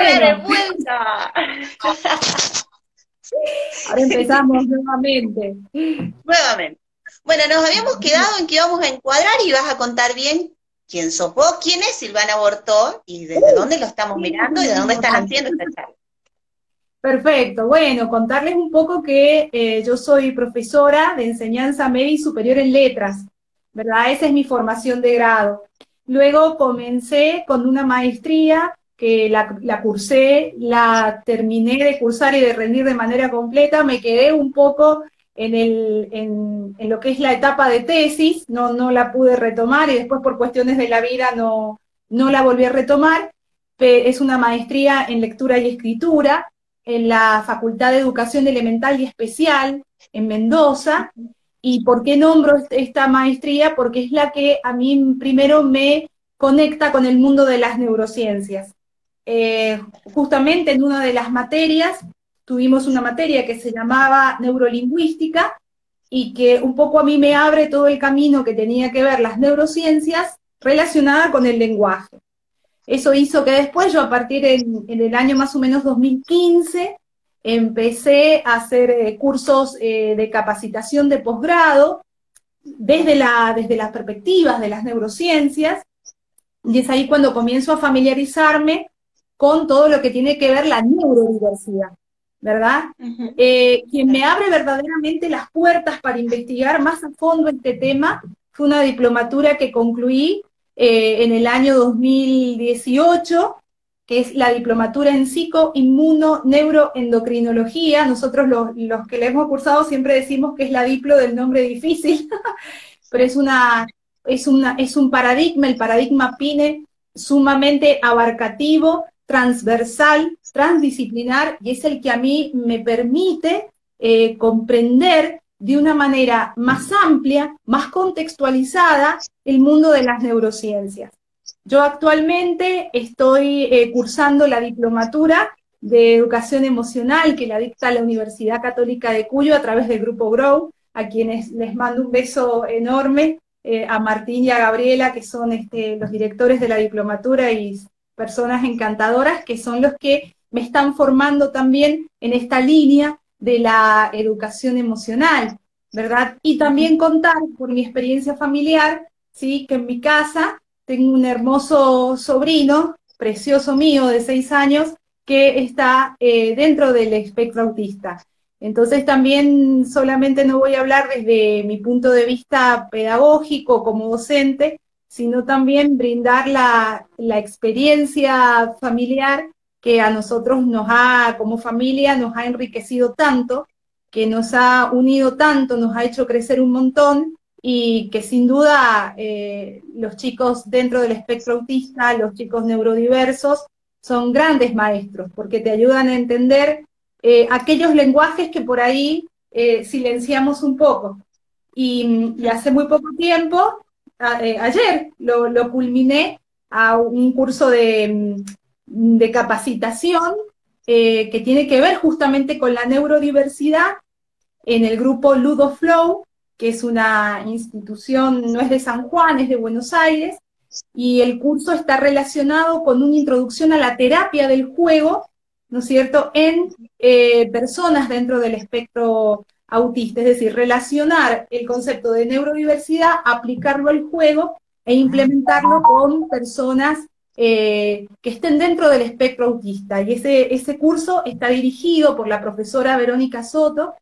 Bueno. de vuelta! Ahora empezamos nuevamente. Nuevamente. Bueno, nos habíamos quedado en que íbamos a encuadrar y vas a contar bien quién sos vos, quién es Silvana Bortó y desde dónde lo estamos mirando y de dónde están haciendo esta charla. Perfecto, bueno, contarles un poco que eh, yo soy profesora de enseñanza media y superior en letras, ¿verdad? Esa es mi formación de grado. Luego comencé con una maestría que la, cursé, la terminé de cursar y de rendir de manera completa, me quedé un poco en, lo que es la etapa de tesis, no, la pude retomar y después por cuestiones de la vida no la volví a retomar. Es una maestría en lectura y escritura en la Facultad de Educación Elemental y Especial en Mendoza. ¿Y por qué nombro esta maestría? Porque es la que a mí primero me conecta con el mundo de las neurociencias. Eh, justamente en una de las materias tuvimos una materia que se llamaba neurolingüística y que un poco a mí me abre todo el camino que tenía que ver las neurociencias relacionada con el lenguaje. Eso hizo que después yo a partir en, el año más o menos 2015 empecé a hacer eh, cursos eh, de capacitación de posgrado desde, la, desde las perspectivas de las neurociencias y es ahí cuando comienzo a familiarizarme con todo lo que tiene que ver la neurodiversidad. ¿verdad? Eh, quien me abre verdaderamente las puertas para investigar más a fondo este tema fue una diplomatura que concluí eh, en el año 2018, que es la diplomatura en psico-inmuno-neuroendocrinología. Nosotros los, los, que le hemos cursado siempre decimos que es la diplo del nombre difícil, pero es, una, es, una, es un paradigma, el paradigma PINE, sumamente abarcativo, transversal, transdisciplinar, y es el que a mí me permite eh, comprender de una manera más amplia, más contextualizada, el mundo de las neurociencias. Yo actualmente estoy eh, cursando la diplomatura de educación emocional que la dicta la Universidad Católica de Cuyo a través del Grupo Grow, a quienes les mando un beso enorme, eh, a Martín y a Gabriela, que son este, los directores de la diplomatura y personas encantadoras que son los que me están formando también en esta línea de la educación emocional, ¿verdad? Y también contar por mi experiencia familiar, ¿sí? Que en mi casa tengo un hermoso sobrino, precioso mío, de seis años, que está eh, dentro del espectro autista. Entonces también solamente no voy a hablar desde mi punto de vista pedagógico como docente, sino también brindar la, experiencia familiar que a nosotros nos ha, como familia, nos ha enriquecido tanto, que nos ha unido tanto, nos ha hecho crecer un montón y que sin duda eh, los chicos dentro del espectro autista, los chicos neurodiversos, son grandes maestros porque te ayudan a entender eh, aquellos lenguajes que por ahí eh, silenciamos un poco. y, hace muy poco tiempo eh, ayer lo, culminé a un curso de, mm, capacitación eh, que tiene que ver justamente con la neurodiversidad en el grupo Ludo Flow, que es una institución, no es de San Juan, es de Buenos Aires, y el curso está relacionado con una introducción a la terapia del juego, ¿no es cierto?, en eh, personas dentro del espectro autista, es decir, relacionar el concepto de neurodiversidad, aplicarlo al juego e implementarlo con personas eh, que estén dentro del espectro autista. Y ese, ese curso está dirigido por la profesora Verónica Soto,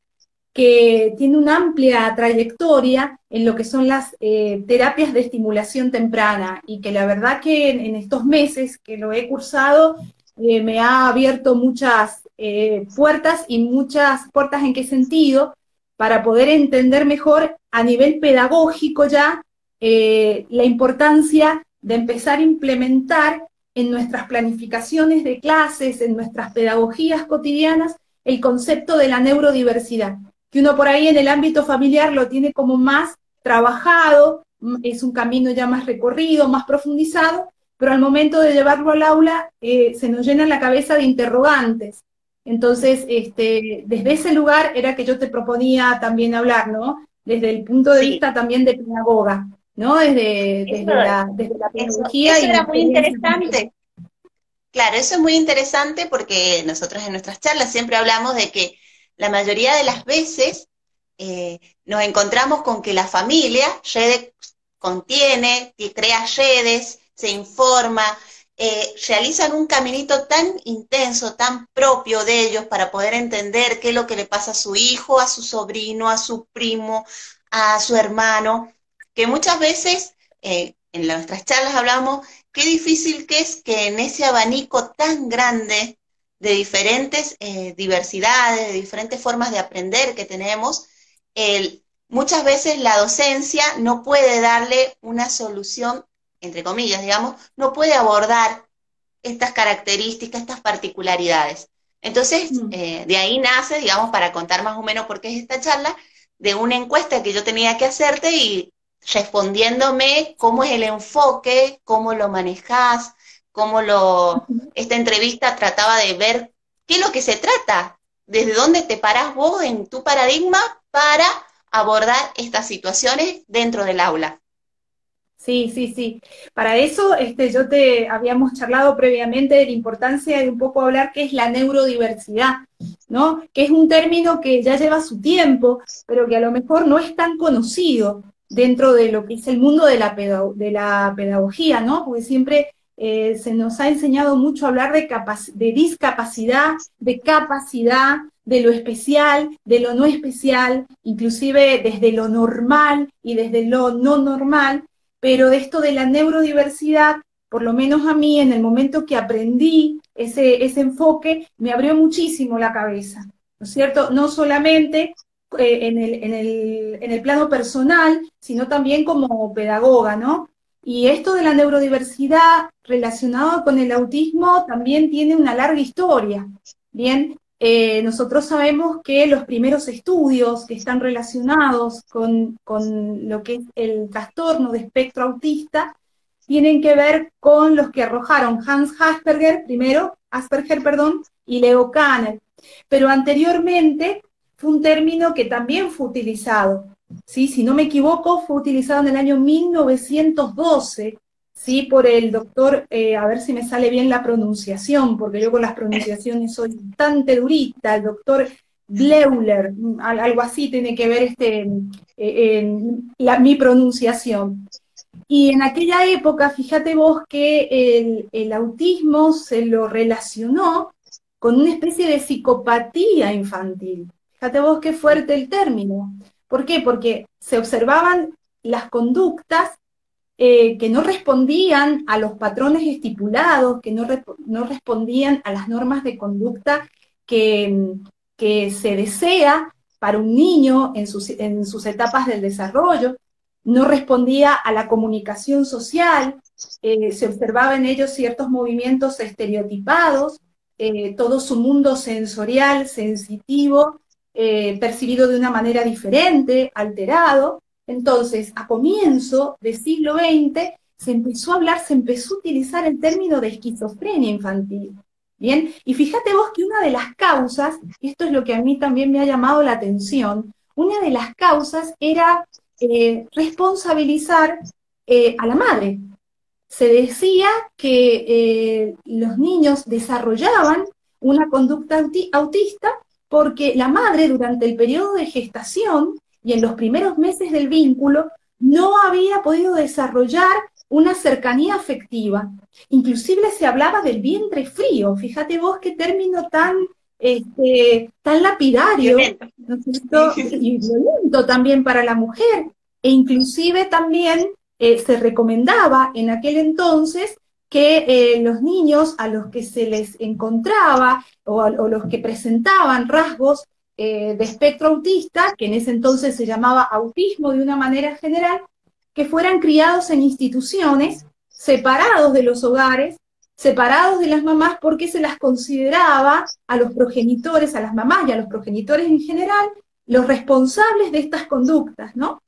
que tiene una amplia trayectoria en lo que son las eh, terapias de estimulación temprana y que la verdad que en, estos meses que lo he cursado eh, me ha abierto muchas puertas y muchas puertas en qué sentido, para poder entender mejor a nivel pedagógico ya eh, la importancia de empezar a implementar en nuestras planificaciones de clases, en nuestras pedagogías cotidianas, el concepto de la neurodiversidad, que uno por ahí en el ámbito familiar lo tiene como más trabajado, es un camino ya más recorrido, más profundizado, pero al momento de llevarlo al aula eh, se nos llena la cabeza de interrogantes. Entonces, este, desde ese lugar era que yo te proponía también hablar, ¿no? Desde el punto de vista también de pedagoga, ¿no? Desde, la, pedagogía. Eso, era muy interesante. Claro, eso es muy interesante porque nosotros en nuestras charlas siempre hablamos de que la mayoría de las veces eh, nos encontramos con que la familia contiene, crea redes, se informa, eh, realizan un caminito tan intenso, tan propio de ellos para poder entender qué es lo que le pasa a su hijo, a su sobrino, a su primo, a su hermano, que muchas veces eh, en nuestras charlas hablamos qué difícil que es que en ese abanico tan grande de diferentes eh, diversidades, de diferentes formas de aprender que tenemos, muchas veces la docencia no puede darle una solución, entre comillas, digamos, no puede abordar estas características, estas particularidades. Entonces, mm. eh, de ahí nace, digamos, para contar más o menos por qué es esta charla, de una encuesta que yo tenía que hacerte y respondiéndome cómo es el enfoque, cómo lo manejas, cómo lo... Esta entrevista trataba de ver qué es lo que se trata, desde dónde te parás vos en tu paradigma para abordar estas situaciones dentro del aula. Sí, sí, sí. Para eso este, yo te habíamos charlado previamente de la importancia de un poco hablar qué es la neurodiversidad, ¿no? Que es un término que ya lleva su tiempo, pero que a lo mejor no es tan conocido dentro de lo que es el mundo de la, de la pedagogía, ¿no? Porque siempre eh, se nos ha enseñado mucho a hablar de, de discapacidad, de capacidad, de lo especial, de lo no especial, inclusive desde lo normal y desde lo no normal, pero de esto de la neurodiversidad, por lo menos a mí, en el momento que aprendí ese, ese enfoque, me abrió muchísimo la cabeza, ¿no es cierto? No solamente eh, en, el, en, el, en el plano personal, sino también como pedagoga, ¿no? Y esto de la neurodiversidad relacionado con el autismo también tiene una larga historia. Bien, eh, nosotros sabemos que los primeros estudios que están relacionados con, lo que es el trastorno de espectro autista tienen que ver con los que arrojaron Hans Asperger, primero, Asperger, perdón, y Leo Kanner. Pero anteriormente fue un término que también fue utilizado. ¿sí? Si no me equivoco, fue utilizado en el año 1912 ¿sí? por el doctor, eh, a ver si me sale bien la pronunciación, porque yo con las pronunciaciones soy bastante durita, el doctor Bleuler, algo así tiene que ver este, eh, mi pronunciación. Y en aquella época, fíjate vos que el, el, autismo se lo relacionó con una especie de psicopatía infantil. Fíjate vos qué fuerte el término. ¿Por qué? Porque se observaban las conductas eh, que no respondían a los patrones estipulados, que no, no respondían a las normas de conducta que, que se desea para un niño en sus, en sus, etapas del desarrollo, no respondía a la comunicación social, eh, se observaba en ellos ciertos movimientos estereotipados, eh, todo su mundo sensorial, sensitivo, percibido de una manera diferente, alterado, entonces, a comienzo del siglo XX, se empezó a hablar, se empezó a utilizar el término de esquizofrenia infantil. Bien, y fíjate vos que una de las causas, esto es lo que a mí también me ha llamado la atención, una de las causas era eh, responsabilizar eh, a la madre. Se decía que eh, los niños desarrollaban una conducta autista porque la madre durante el periodo de gestación y en los primeros meses del vínculo no había podido desarrollar una cercanía afectiva. Inclusive se hablaba del vientre frío. Fíjate vos qué término tan, este, tan lapidario y violento también para la mujer. E inclusive también eh, se recomendaba en aquel entonces que eh, los niños a los que se les encontraba o, o los que presentaban rasgos eh, de espectro autista, que en ese entonces se llamaba autismo de una manera general, que fueran criados en instituciones, separados de los hogares, separados de las mamás, porque se las consideraba a los progenitores, a las mamás y a los progenitores en general, los responsables de estas conductas, ¿no?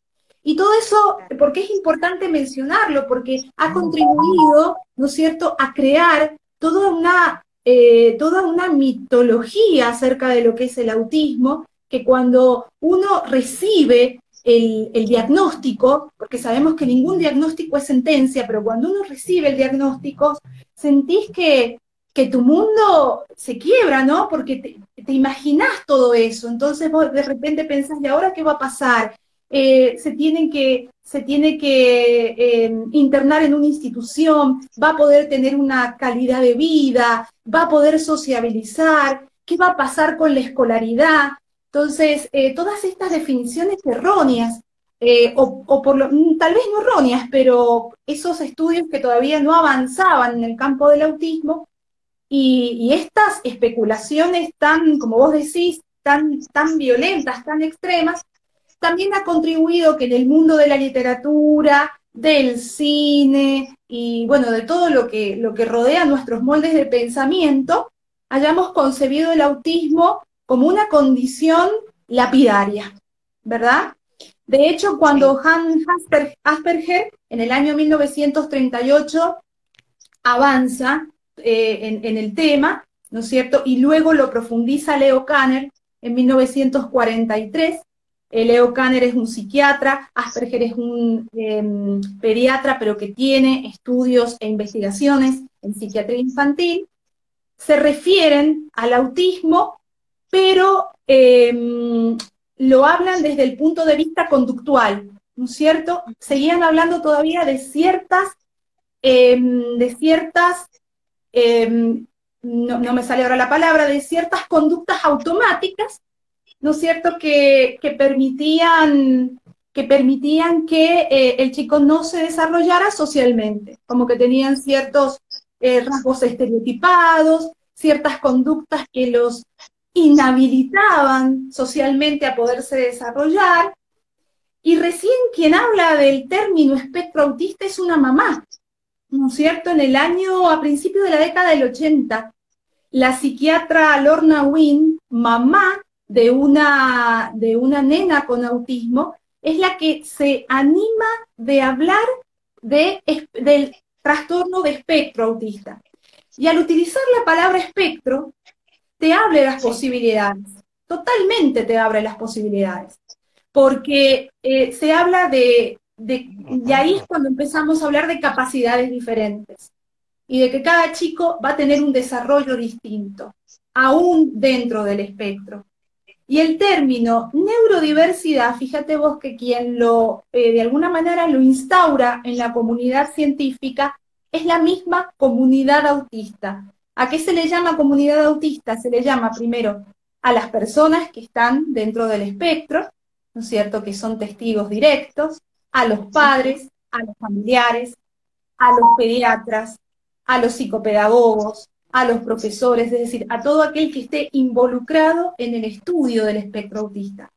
Y todo eso, porque es importante mencionarlo, porque ha contribuido, ¿no es cierto?, a crear toda una eh, toda una mitología acerca de lo que es el autismo, que cuando uno recibe el, diagnóstico, porque sabemos que ningún diagnóstico es sentencia, pero cuando uno recibe el diagnóstico, sentís que, que tu mundo se quiebra, ¿no? Porque te, te imaginas todo eso, entonces vos de repente pensás, ¿y ahora qué va a pasar? Eh, se tienen que, se tiene que em, internar en una institución, va a poder tener una calidad de vida, va a poder sociabilizar, qué va a pasar con la escolaridad. Entonces, eh, todas estas definiciones erróneas, eh, o, por lo, mm, tal vez no erróneas, pero esos estudios que todavía no avanzaban en el campo del autismo, y, y estas especulaciones tan, como vos decís, tan, tan violentas, tan extremas, también ha contribuido que en el mundo de la literatura, del cine y bueno, de todo lo que, lo que rodea nuestros moldes de pensamiento, hayamos concebido el autismo como una condición lapidaria, ¿verdad? De hecho, cuando Hans Asperger en el año 1938 avanza eh, en, en, el tema, ¿no es cierto? Y luego lo profundiza Leo Kanner en 1943, Leo Kanner es un psiquiatra, Asperger es un em, pediatra, pero que tiene estudios e investigaciones en psiquiatría infantil. Se refieren al autismo, pero em, lo hablan desde el punto de vista conductual, ¿no es cierto? Seguían hablando todavía de ciertas, em, de ciertas, no, no me sale ahora la palabra, de ciertas conductas automáticas ¿no es cierto?, que, permitían que permitían que eh, el chico no se desarrollara socialmente, como que tenían ciertos eh, rasgos estereotipados, ciertas conductas que los inhabilitaban socialmente a poderse desarrollar. Y recién quien habla del término espectro autista es una mamá, ¿no es cierto? En el año, a principios de la década del 80, la psiquiatra Lorna Wynn, mamá de una, de una nena con autismo es la que se anima de hablar de, del trastorno de espectro autista. Y al utilizar la palabra espectro, te abre las posibilidades, totalmente te abre las posibilidades, porque eh, se habla de, de, y ahí es cuando empezamos a hablar de capacidades diferentes y de que cada chico va a tener un desarrollo distinto, aún dentro del espectro. Y el término neurodiversidad, fíjate vos que quien lo, eh, de alguna manera lo instaura en la comunidad científica es la misma comunidad autista. ¿A qué se le llama comunidad autista? Se le llama primero a las personas que están dentro del espectro, ¿no es cierto?, que son testigos directos, a los padres, a los familiares, a los pediatras, a los psicopedagogos, a los profesores, es decir, a todo aquel que esté involucrado en el estudio del espectro autista.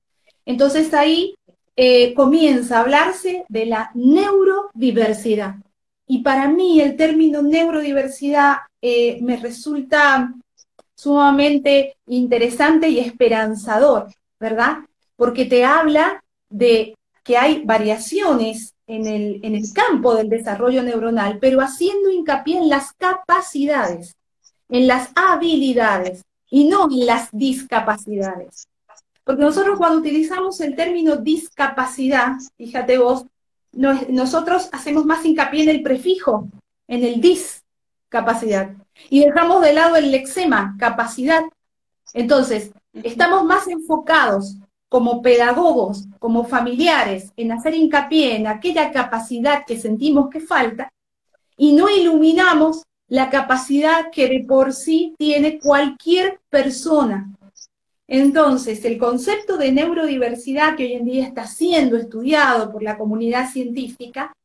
Entonces ahí eh, comienza a hablarse de la neurodiversidad. Y para mí el término neurodiversidad eh, me resulta sumamente interesante y esperanzador, ¿verdad? Porque te habla de que hay variaciones en el, en el campo del desarrollo neuronal, pero haciendo hincapié en las capacidades en las habilidades y no en las discapacidades. Porque nosotros cuando utilizamos el término discapacidad, fíjate vos, nosotros hacemos más hincapié en el prefijo, en el discapacidad, y dejamos de lado el lexema, capacidad. Entonces, estamos más enfocados como pedagogos, como familiares, en hacer hincapié en aquella capacidad que sentimos que falta, y no iluminamos la capacidad que de por sí tiene cualquier persona. Entonces, el concepto de neurodiversidad que hoy en día está siendo estudiado por la comunidad científica,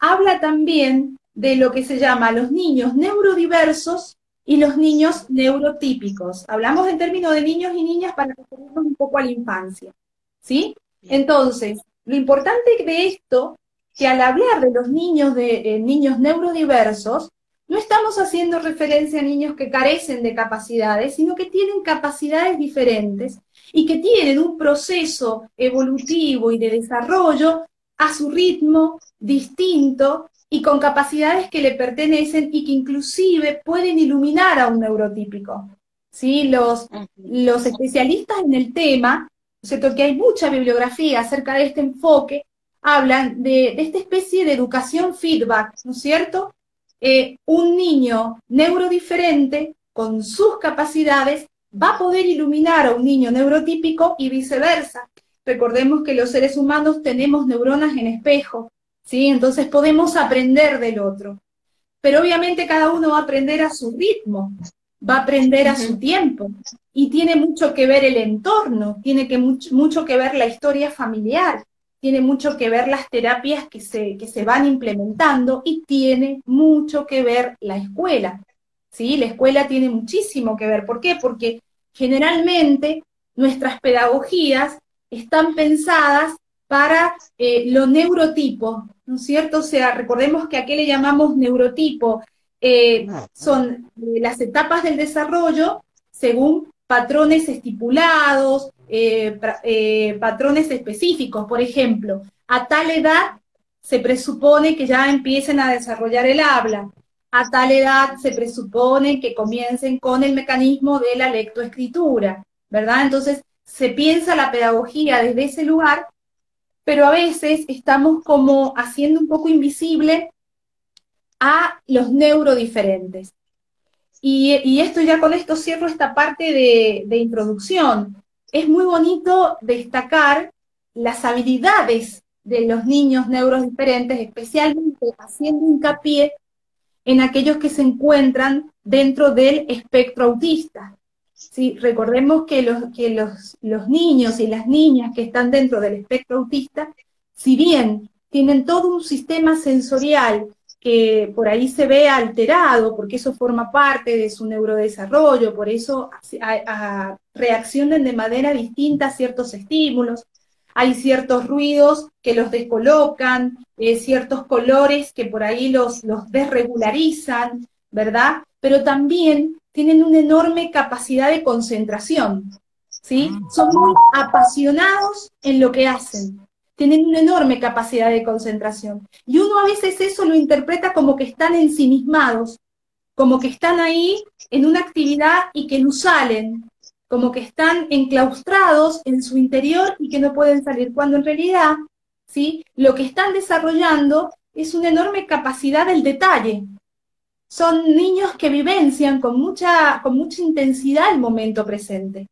habla también de lo que se llama los niños neurodiversos y los niños neurotípicos. Hablamos en términos de niños y niñas para referirnos un poco a la infancia. ¿Sí? Entonces, lo importante de esto, que al hablar de los niños, de eh, niños neurodiversos, no estamos haciendo referencia a niños que carecen de capacidades, sino que tienen capacidades diferentes y que tienen un proceso evolutivo y de desarrollo a su ritmo distinto y con capacidades que le pertenecen y que inclusive pueden iluminar a un neurotípico. ¿Sí? Los, los especialistas en el tema, ¿cierto? que hay mucha bibliografía acerca de este enfoque, hablan de, de esta especie de educación feedback, ¿no es cierto? Eh, un niño neurodiferente con sus capacidades va a poder iluminar a un niño neurotípico y viceversa. Recordemos que los seres humanos tenemos neuronas en espejo, ¿sí? Entonces podemos aprender del otro. Pero obviamente cada uno va a aprender a su ritmo, va a aprender a su tiempo. Y tiene mucho que ver el entorno, tiene que mucho, que ver la historia familiar, tiene mucho que ver las terapias que se, que se van implementando y tiene mucho que ver la escuela. ¿sí? La escuela tiene muchísimo que ver. ¿Por qué? Porque generalmente nuestras pedagogías están pensadas para eh, lo neurotipo, ¿no es cierto? O sea, recordemos que a qué le llamamos neurotipo. Eh, son eh, las etapas del desarrollo según patrones estipulados, patrones específicos. Por ejemplo, a tal edad se presupone que ya empiecen a desarrollar el habla. A tal edad se presupone que comiencen con el mecanismo de la lectoescritura, ¿verdad? Entonces, se piensa la pedagogía desde ese lugar pero a veces estamos como haciendo un poco invisible a los neurodiferentes. Y, esto ya con esto cierro esta parte de, de introducción. Es muy bonito destacar las habilidades de los niños neurodiferentes, especialmente haciendo hincapié en aquellos que se encuentran dentro del espectro autista. Sí, recordemos que, los, que los, los niños y las niñas que están dentro del espectro autista, si bien tienen todo un sistema sensorial que por ahí se ve alterado, porque eso forma parte de su neurodesarrollo, por eso reaccionan de manera distinta a ciertos estímulos. Hay ciertos ruidos que los descolocan, eh, ciertos colores que por ahí los, los desregularizan, ¿verdad? Pero también tienen una enorme capacidad de concentración, ¿sí? Ah. Son muy apasionados en lo que hacen, tienen una enorme capacidad de concentración. Y uno a veces eso lo interpreta como que están ensimismados, como que están ahí en una actividad y que no salen, como que están enclaustrados en su interior y que no pueden salir, cuando en realidad, ¿sí? Lo que están desarrollando es una enorme capacidad del detalle, son niños que vivencian con mucha, con mucha intensidad el momento presente,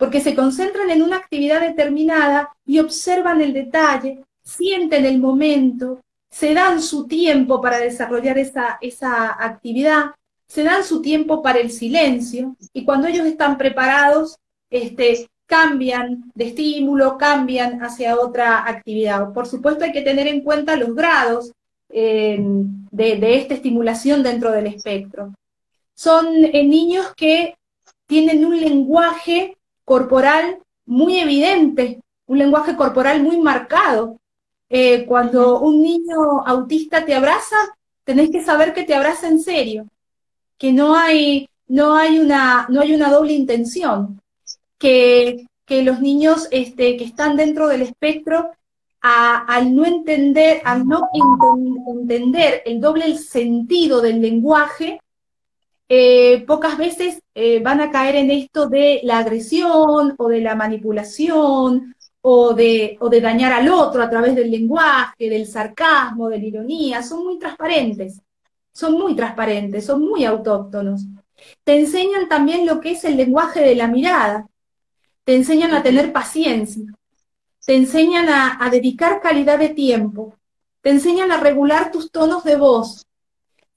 porque se concentran en una actividad determinada y observan el detalle, sienten el momento, se dan su tiempo para desarrollar esa, esa actividad, se dan su tiempo para el silencio y cuando ellos están preparados, este, cambian de estímulo, cambian hacia otra actividad. Por supuesto hay que tener en cuenta los grados de, esta estimulación dentro del espectro. Son eh, niños que tienen un lenguaje corporal muy evidente, un lenguaje corporal muy marcado. Eh, cuando un niño autista te abraza, tenés que saber que te abraza en serio, que no hay, no hay, una, no hay una doble intención, que, que los niños este, que están dentro del espectro al no entender, al no entender el doble sentido del lenguaje, eh, pocas veces eh, van a caer en esto de la agresión o de la manipulación o de, o de dañar al otro a través del lenguaje, del sarcasmo, de la ironía. Son muy transparentes, son muy transparentes, son muy autóctonos. Te enseñan también lo que es el lenguaje de la mirada, te enseñan a tener paciencia, te enseñan a, dedicar calidad de tiempo, te enseñan a regular tus tonos de voz,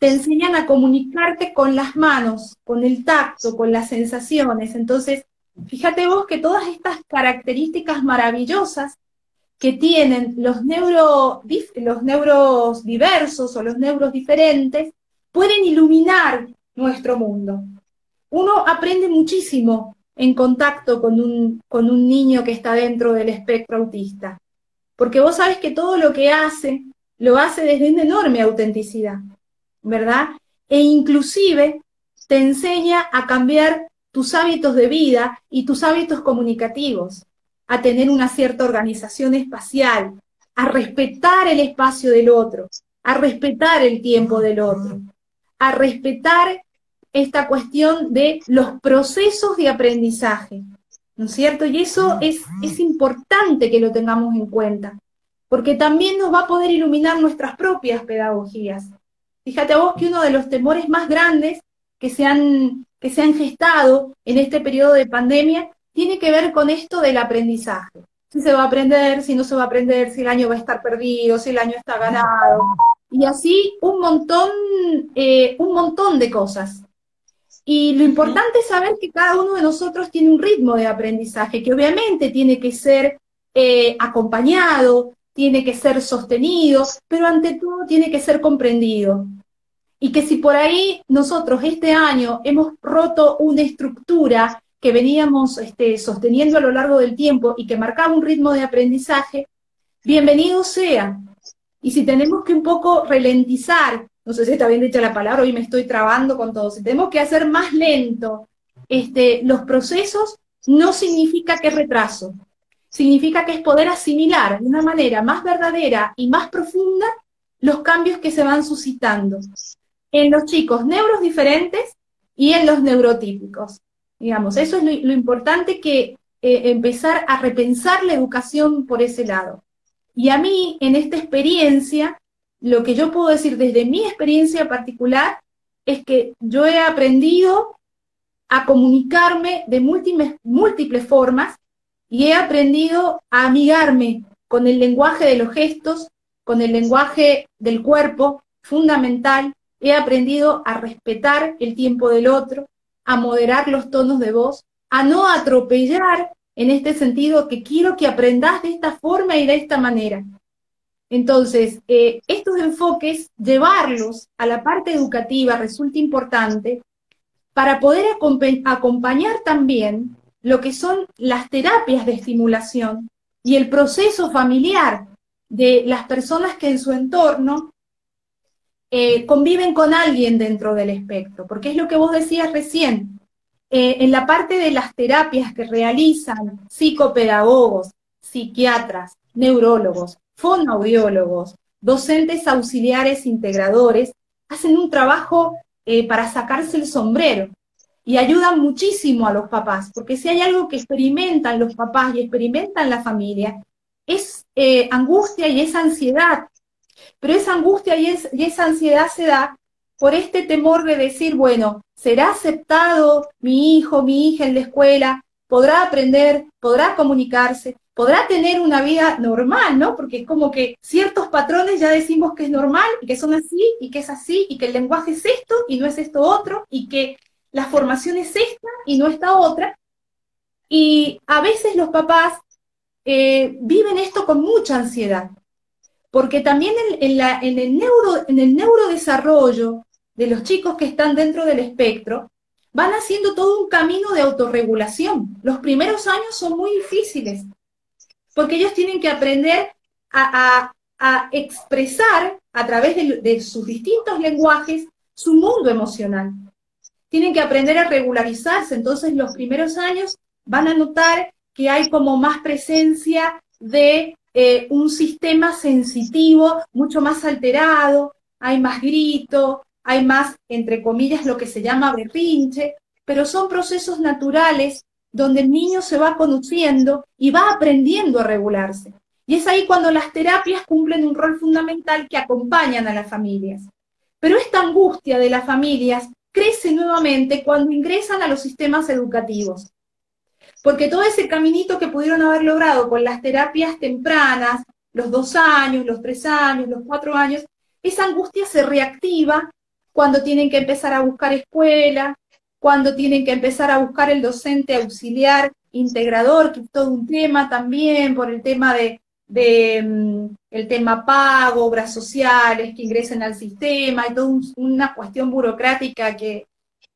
te enseñan a comunicarte con las manos, con el tacto, con las sensaciones. Entonces, fíjate vos que todas estas características maravillosas que tienen los, neuro, los neuros diversos o los neuros diferentes pueden iluminar nuestro mundo. Uno aprende muchísimo en contacto con un, con un niño que está dentro del espectro autista. Porque vos sabes que todo lo que hace, lo hace desde una enorme autenticidad, ¿verdad? E inclusive te enseña a cambiar tus hábitos de vida y tus hábitos comunicativos, a tener una cierta organización espacial, a respetar el espacio del otro, a respetar el tiempo del otro, a respetar esta cuestión de los procesos de aprendizaje, ¿no es cierto? Y eso es, es importante que lo tengamos en cuenta, porque también nos va a poder iluminar nuestras propias pedagogías. Fíjate vos que uno de los temores más grandes que se han, que se han gestado en este periodo de pandemia tiene que ver con esto del aprendizaje. Si se va a aprender, si no se va a aprender, si el año va a estar perdido, si el año está ganado. Y así un montón, eh, un montón de cosas. Y lo importante es saber que cada uno de nosotros tiene un ritmo de aprendizaje, que obviamente tiene que ser eh, acompañado, tiene que ser sostenido, pero ante todo tiene que ser comprendido. Y que si por ahí nosotros este año hemos roto una estructura que veníamos este, sosteniendo a lo largo del tiempo y que marcaba un ritmo de aprendizaje, bienvenido sea. Y si tenemos que un poco ralentizar, no sé si está bien dicha la palabra, hoy me estoy trabando con todo, si tenemos que hacer más lento este, los procesos, no significa que retraso, significa que es poder asimilar de una manera más verdadera y más profunda los cambios que se van suscitando en los chicos neuros diferentes y en los neurotípicos. Digamos, eso es lo, importante que eh, empezar a repensar la educación por ese lado. Y a mí, en esta experiencia, lo que yo puedo decir desde mi experiencia particular es que yo he aprendido a comunicarme de múltiples, múltiples formas y he aprendido a amigarme con el lenguaje de los gestos, con el lenguaje del cuerpo, fundamental. He aprendido a respetar el tiempo del otro, a moderar los tonos de voz, a no atropellar en este sentido que quiero que aprendas de esta forma y de esta manera. Entonces, eh, estos enfoques, llevarlos a la parte educativa resulta importante para poder acompañar también lo que son las terapias de estimulación y el proceso familiar de las personas que en su entorno eh, conviven con alguien dentro del espectro, porque es lo que vos decías recién. Eh, en la parte de las terapias que realizan psicopedagogos, psiquiatras, neurólogos, fonoaudiólogos, docentes auxiliares integradores, hacen un trabajo eh, para sacarse el sombrero y ayudan muchísimo a los papás, porque si hay algo que experimentan los papás y experimentan la familia, es eh, angustia y es ansiedad. Pero esa angustia y, y esa ansiedad se da por este temor de decir, bueno, ¿será aceptado mi hijo, mi hija en la escuela? ¿Podrá aprender? ¿Podrá comunicarse? ¿Podrá tener una vida normal, no? Porque es como que ciertos patrones ya decimos que es normal y que son así y que es así y que el lenguaje es esto y no es esto otro y que la formación es esta y no esta otra. Y a veces los papás eh, viven esto con mucha ansiedad, porque también en, el neuro, en el neurodesarrollo de los chicos que están dentro del espectro, van haciendo todo un camino de autorregulación. Los primeros años son muy difíciles, porque ellos tienen que aprender a, expresar a través de sus distintos lenguajes su mundo emocional tienen que aprender a regularizarse. Entonces, los primeros años van a notar que hay como más presencia de eh, un sistema sensitivo mucho más alterado, hay más grito, hay más, entre comillas, lo que se llama berrinche, pero son procesos naturales donde el niño se va conociendo y va aprendiendo a regularse. Y es ahí cuando las terapias cumplen un rol fundamental que acompañan a las familias. Pero esta angustia de las familias crece nuevamente cuando ingresan a los sistemas educativos. Porque todo ese caminito que pudieron haber logrado con las terapias tempranas, los dos años, los tres años, los cuatro años, esa angustia se reactiva cuando tienen que empezar a buscar escuela, cuando tienen que empezar a buscar el docente auxiliar integrador, que es todo un tema también por el tema de de mm, el tema pago, obras sociales que ingresen al sistema, y toda una cuestión burocrática que,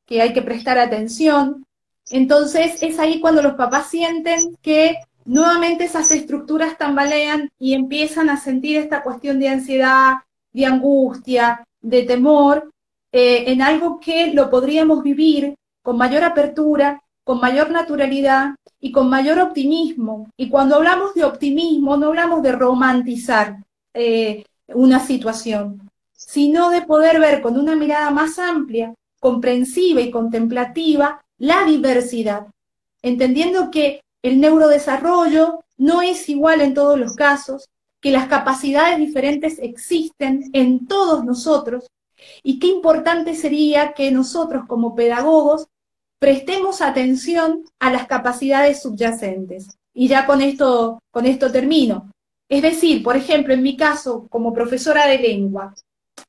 que hay que prestar atención. Entonces es ahí cuando los papás sienten que nuevamente esas estructuras tambalean y empiezan a sentir esta cuestión de ansiedad, de angustia, de temor, eh, en algo que lo podríamos vivir con mayor apertura, con mayor naturalidad y con mayor optimismo. Y cuando hablamos de optimismo, no hablamos de romantizar eh, una situación, sino de poder ver con una mirada más amplia, comprensiva y contemplativa la diversidad, entendiendo que el neurodesarrollo no es igual en todos los casos, que las capacidades diferentes existen en todos nosotros Y qué importante sería que nosotros como pedagogos prestemos atención a las capacidades subyacentes. Y ya con esto, con esto termino. Es decir, por ejemplo, en mi caso, como profesora de lengua,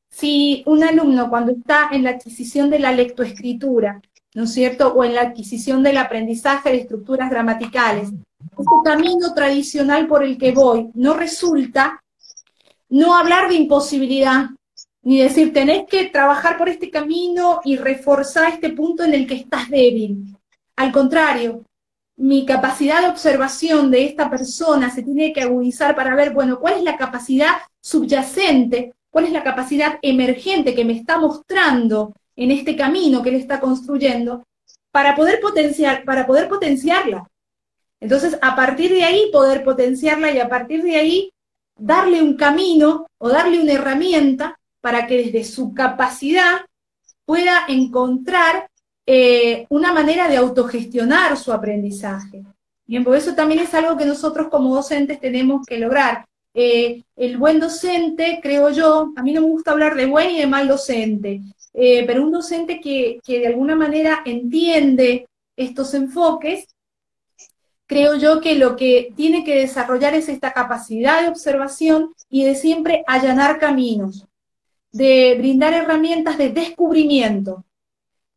si un alumno cuando está en la adquisición de la lectoescritura, ¿no es cierto? O en la adquisición del aprendizaje de estructuras gramaticales, este camino tradicional por el que voy no resulta, no hablar de imposibilidad, ni decir, tenés que trabajar por este camino y reforzar este punto en el que estás débil. Al contrario, mi capacidad de observación de esta persona se tiene que agudizar para ver, bueno, cuál es la capacidad subyacente, cuál es la capacidad emergente que me está mostrando en este camino que él está construyendo, para poder potenciar, para poder potenciarla. Entonces, a partir de ahí poder potenciarla y a partir de ahí darle un camino o darle una herramienta para que desde su capacidad pueda encontrar eh, una manera de autogestionar su aprendizaje. Bien, por eso también es algo que nosotros como docentes tenemos que lograr. Eh, el buen docente, creo yo, a mí no me gusta hablar de buen y de mal docente, eh, pero un docente que, que de alguna manera entiende estos enfoques, creo yo que lo que tiene que desarrollar es esta capacidad de observación y de siempre allanar caminos de brindar herramientas de descubrimiento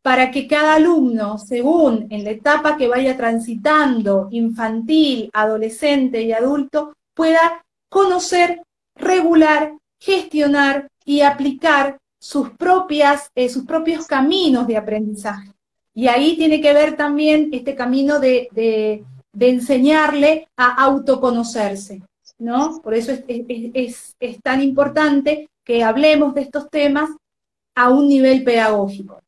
para que cada alumno, según en la etapa que vaya transitando, infantil, adolescente y adulto, pueda conocer, regular, gestionar y aplicar sus, propias, eh, sus propios caminos de aprendizaje. Y ahí tiene que ver también este camino de, de, enseñarle a autoconocerse, ¿no? Por eso es, es, es tan importante que hablemos de estos temas a un nivel pedagógico.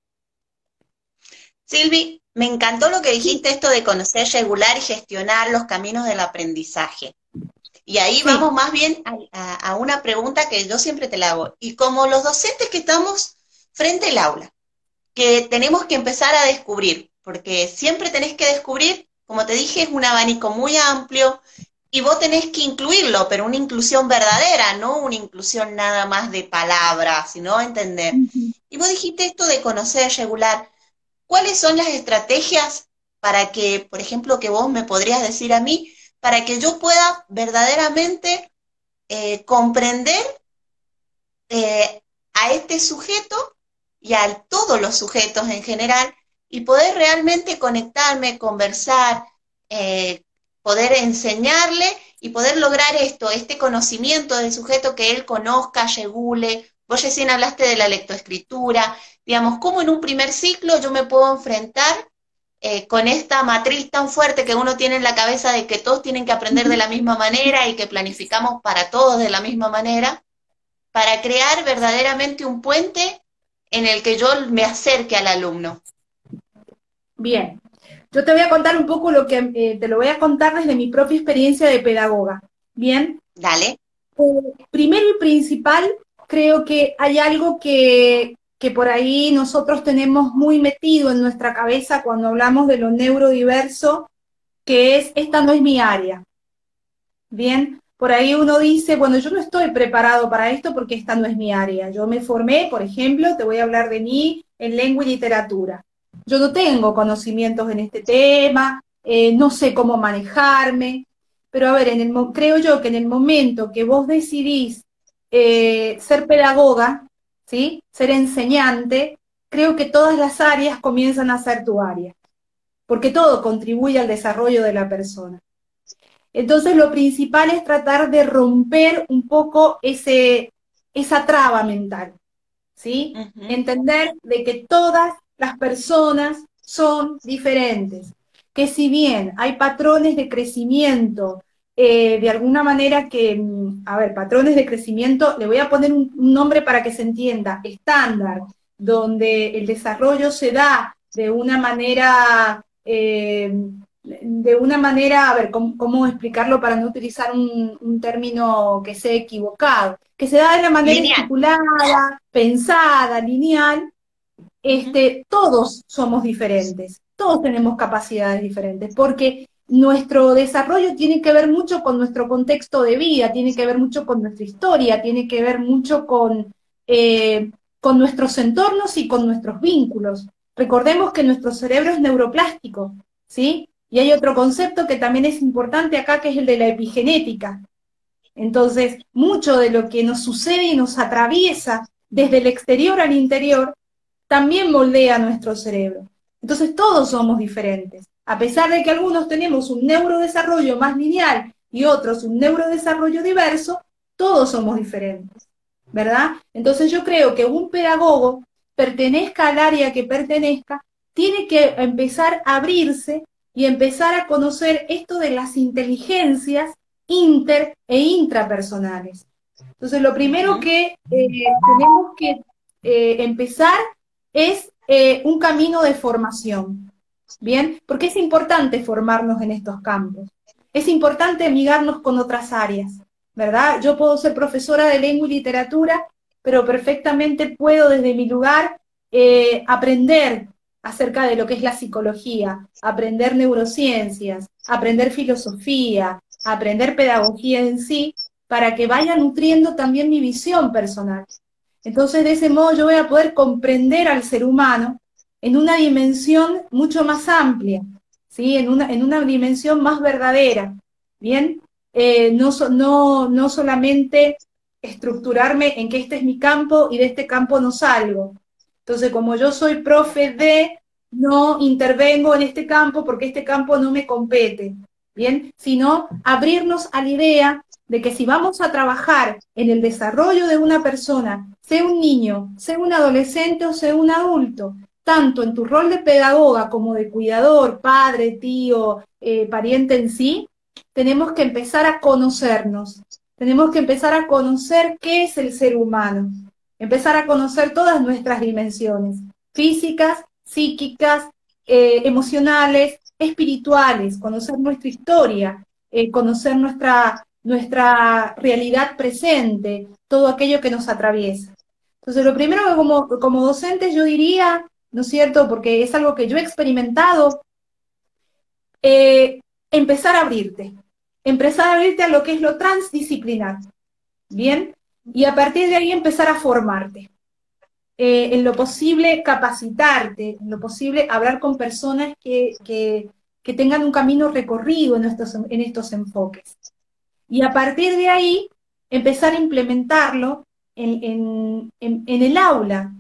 Silvi, me encantó lo que dijiste, esto de conocer, regular y gestionar los caminos del aprendizaje. Y ahí vamos más bien a, una pregunta que yo siempre te la hago. Y como los docentes que estamos frente al aula, que tenemos que empezar a descubrir, porque siempre tenés que descubrir, como te dije, es un abanico muy amplio y vos tenés que incluirlo, pero una inclusión verdadera, no una inclusión nada más de palabras, sino entender. Y vos dijiste esto de conocer, regular. ¿Cuáles son las estrategias para que, por ejemplo, que vos me podrías decir a mí, para que yo pueda verdaderamente eh, comprender eh, a este sujeto y a todos los sujetos en general y poder realmente conectarme, conversar, eh, poder enseñarle y poder lograr esto, este conocimiento del sujeto que él conozca, regule. Vos recién hablaste de la lectoescritura, digamos, cómo en un primer ciclo yo me puedo enfrentar eh, con esta matriz tan fuerte que uno tiene en la cabeza de que todos tienen que aprender de la misma manera y que planificamos para todos de la misma manera, para crear verdaderamente un puente en el que yo me acerque al alumno. Bien, yo te voy a contar un poco lo que eh, te lo voy a contar desde mi propia experiencia de pedagoga. ¿Bien? Dale. Eh, primero y principal, creo que hay algo que, que por ahí nosotros tenemos muy metido en nuestra cabeza cuando hablamos de lo neurodiverso, que es, esta no es mi área. Bien, por ahí uno dice, bueno, yo no estoy preparado para esto porque esta no es mi área. Yo me formé, por ejemplo, te voy a hablar de mí en lengua y literatura yo no tengo conocimientos en este tema, eh, no sé cómo manejarme, pero a ver, en el, creo yo que en el momento que vos decidís eh, ser pedagoga, ¿sí? ser enseñante, creo que todas las áreas comienzan a ser tu área, porque todo contribuye al desarrollo de la persona. Entonces lo principal es tratar de romper un poco ese, esa traba mental, ¿sí? Entender de que todas las personas son diferentes, que si bien hay patrones de crecimiento, eh, de alguna manera que, mm, a ver, patrones de crecimiento, le voy a poner un, nombre para que se entienda, estándar, donde el desarrollo se da de una manera, eh, de una manera, a ver, ¿cómo, explicarlo para no utilizar un, término que sea equivocado? Que se da de una manera articulada, pensada, lineal, este, todos somos diferentes, todos tenemos capacidades diferentes, porque nuestro desarrollo tiene que ver mucho con nuestro contexto de vida, tiene que ver mucho con nuestra historia, tiene que ver mucho con, eh, con nuestros entornos y con nuestros vínculos. Recordemos que nuestro cerebro es neuroplástico, ¿sí? Y hay otro concepto que también es importante acá, que es el de la epigenética. Entonces, mucho de lo que nos sucede y nos atraviesa desde el exterior al interior, también moldea nuestro cerebro. Entonces, todos somos diferentes. A pesar de que algunos tenemos un neurodesarrollo más lineal y otros un neurodesarrollo diverso, todos somos diferentes, ¿verdad? Entonces yo creo que un pedagogo, pertenezca al área que pertenezca, tiene que empezar a abrirse y empezar a conocer esto de las inteligencias inter e intrapersonales. Entonces, lo primero que eh, tenemos que eh, empezar es eh, un camino de formación. Bien, porque es importante formarnos en estos campos. Es importante amigarnos con otras áreas, ¿verdad? Yo puedo ser profesora de lengua y literatura, pero perfectamente puedo desde mi lugar aprender acerca de lo que es la psicología, aprender neurociencias, aprender filosofía, aprender pedagogía en sí, para que vaya nutriendo también mi visión personal. Entonces, de ese modo yo voy a poder comprender al ser humano en una dimensión mucho más amplia, ¿sí? en, una, en una dimensión más verdadera. Bien, eh, no, no, no solamente estructurarme en que este es mi campo y de este campo no salgo. Entonces, como yo soy profe de, no intervengo en este campo porque este campo no me compete. Bien, sino abrirnos a la idea de que si vamos a trabajar en el desarrollo de una persona, sea un niño, sea un adolescente o sea un adulto, tanto en tu rol de pedagoga como de cuidador, padre, tío, eh, pariente en sí, tenemos que empezar a conocernos, tenemos que empezar a conocer qué es el ser humano, empezar a conocer todas nuestras dimensiones, físicas, psíquicas, eh, emocionales, espirituales, conocer nuestra historia, eh, conocer nuestra, nuestra realidad presente, todo aquello que nos atraviesa. Entonces, lo primero que como, como docente yo diría, ¿no es cierto? Porque es algo que yo he experimentado, eh, empezar a abrirte, empezar a abrirte a lo que es lo transdisciplinar, ¿bien? Y a partir de ahí empezar a formarte. Eh, en lo posible capacitarte, en lo posible hablar con personas que, que, tengan un camino recorrido en estos, en estos enfoques. Y a partir de ahí, empezar a implementarlo en, el aula.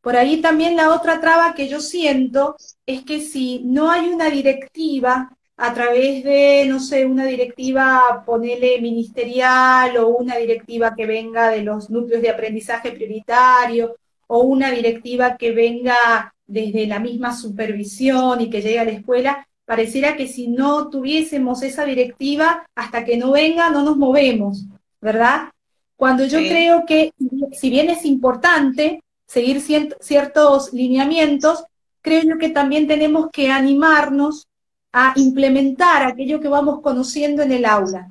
Por ahí también la otra traba que yo siento es que si no hay una directiva a través de, no sé, una directiva, ponele ministerial o una directiva que venga de los núcleos de aprendizaje prioritario o una directiva que venga desde la misma supervisión y que llegue a la escuela, pareciera que si no tuviésemos esa directiva, hasta que no venga, no nos movemos, ¿verdad? Cuando yo creo que, si bien es importante seguir ciertos lineamientos, creo yo que también tenemos que animarnos a implementar aquello que vamos conociendo en el aula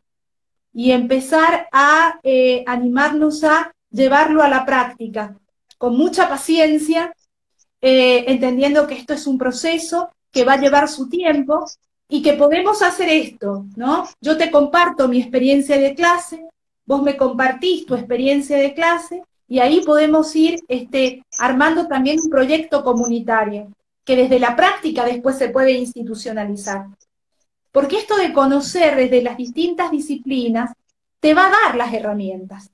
y empezar a eh, animarnos a llevarlo a la práctica con mucha paciencia, eh, entendiendo que esto es un proceso que va a llevar su tiempo y que podemos hacer esto, ¿no? Yo te comparto mi experiencia de clase, vos me compartís tu experiencia de clase y ahí podemos ir este, armando también un proyecto comunitario que desde la práctica después se puede institucionalizar. Porque esto de conocer desde las distintas disciplinas te va a dar las herramientas.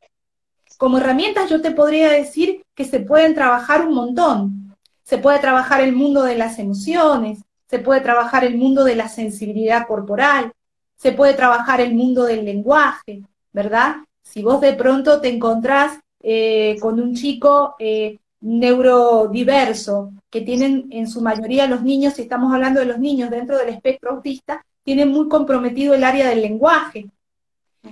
Como herramientas yo te podría decir que se pueden trabajar un montón. Se puede trabajar el mundo de las emociones, se puede trabajar el mundo de la sensibilidad corporal, se puede trabajar el mundo del lenguaje, ¿verdad? Si vos de pronto te encontrás eh, con un chico eh, neurodiverso, que tienen en su mayoría los niños, si estamos hablando de los niños dentro del espectro autista, tienen muy comprometido el área del lenguaje,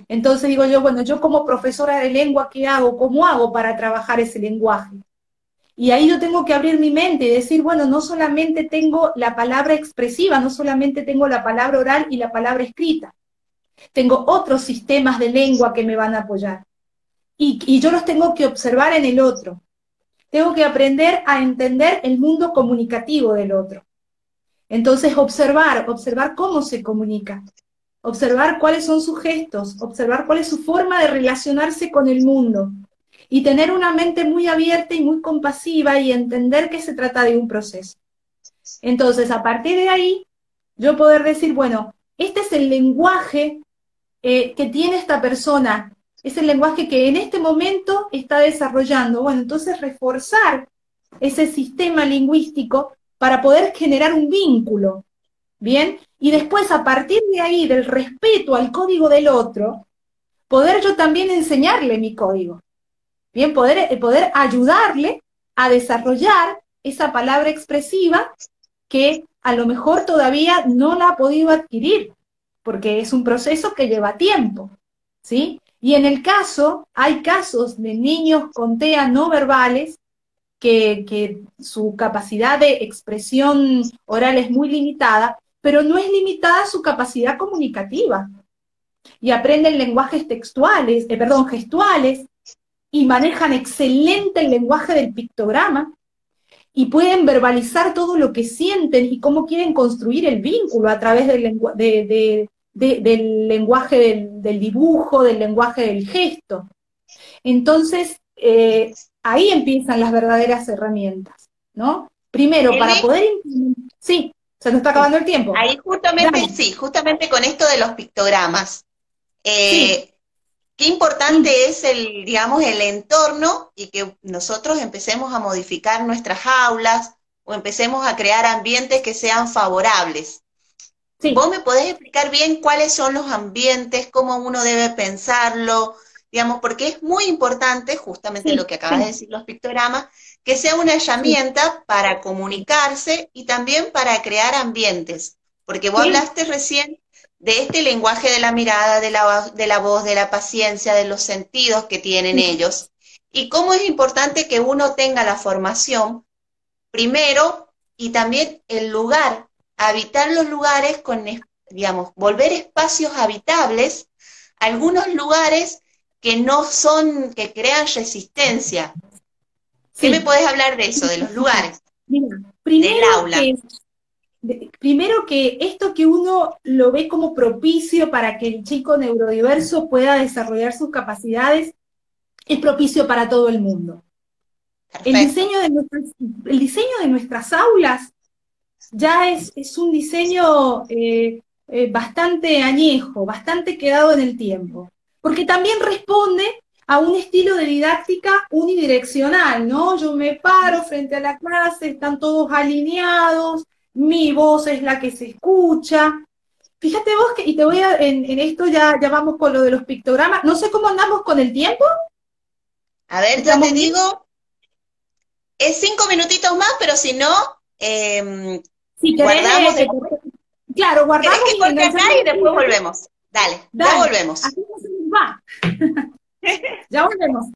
entonces digo yo, bueno, yo como profesora de lengua, ¿qué hago? ¿Cómo hago para trabajar ese lenguaje? Y ahí yo tengo que abrir mi mente y decir, bueno, no solamente tengo la palabra expresiva, no solamente tengo la palabra oral y la palabra escrita, tengo otros sistemas de lengua que me van a apoyar. Y, y yo los tengo que observar en el otro. Tengo que aprender a entender el mundo comunicativo del otro. Entonces, observar, observar cómo se comunica observar cuáles son sus gestos, observar cuál es su forma de relacionarse con el mundo. Y tener una mente muy abierta y muy compasiva y entender que se trata de un proceso. Entonces, a partir de ahí, yo poder decir, bueno, este es el lenguaje eh, que tiene esta persona, es el lenguaje que en este momento está desarrollando. Bueno, entonces reforzar ese sistema lingüístico para poder generar un vínculo, ¿bien? Y después, a partir de ahí, del respeto al código del otro, poder yo también enseñarle mi código. Bien, poder, poder ayudarle a desarrollar esa palabra expresiva que a lo mejor todavía no la ha podido adquirir, porque es un proceso que lleva tiempo, ¿sí? Y en el caso, hay casos de niños con TEA no verbales que, que su capacidad de expresión oral es muy limitada, pero no es limitada su capacidad comunicativa. Y aprenden lenguajes textuales, eh, perdón, gestuales, y manejan excelente el lenguaje del pictograma y pueden verbalizar todo lo que sienten y cómo quieren construir el vínculo a través del, del lenguaje del, dibujo, del lenguaje del gesto. Entonces, eh, ahí empiezan las verdaderas herramientas, ¿no? Primero, para poder... Sí, se nos está acabando el tiempo. Ahí justamente, sí, justamente con esto de los pictogramas. Eh, Qué importante es el, digamos, el entorno y que nosotros empecemos a modificar nuestras aulas o empecemos a crear ambientes que sean favorables. ¿Vos me podés explicar bien cuáles son los ambientes, cómo uno debe pensarlo? Digamos, porque es muy importante, justamente lo que acabas de decir, los pictogramas, que sea una herramienta para comunicarse y también para crear ambientes. Porque vos hablaste recién de este lenguaje de la mirada, de la, de la voz, de la paciencia, de los sentidos que tienen ellos. Y cómo es importante que uno tenga la formación, primero, y también el lugar, habitar los lugares con, digamos, volver espacios habitables, algunos lugares que no son, que crean resistencia. ¿Qué me puedes hablar de eso, de los lugares? del aula primero que esto que uno lo ve como propicio para que el chico neurodiverso pueda desarrollar sus capacidades, es propicio para todo el mundo. El diseño, de nuestras, el diseño de nuestras aulas ya es, es un diseño eh, eh, bastante añejo, bastante quedado en el tiempo, porque también responde a un estilo de didáctica unidireccional, ¿no? Yo me paro frente a la clase, están todos alineados, mi voz es la que se escucha. Fíjate vos que, y te voy a, en, esto ya, ya vamos con lo de los pictogramas. No sé cómo andamos con el tiempo. A ver, ya te digo, es cinco minutitos más, pero si no, eh, guardamos. claro, guardamos. Que acá y después volvemos. Dale, ya volvemos. Así va. ya volvemos.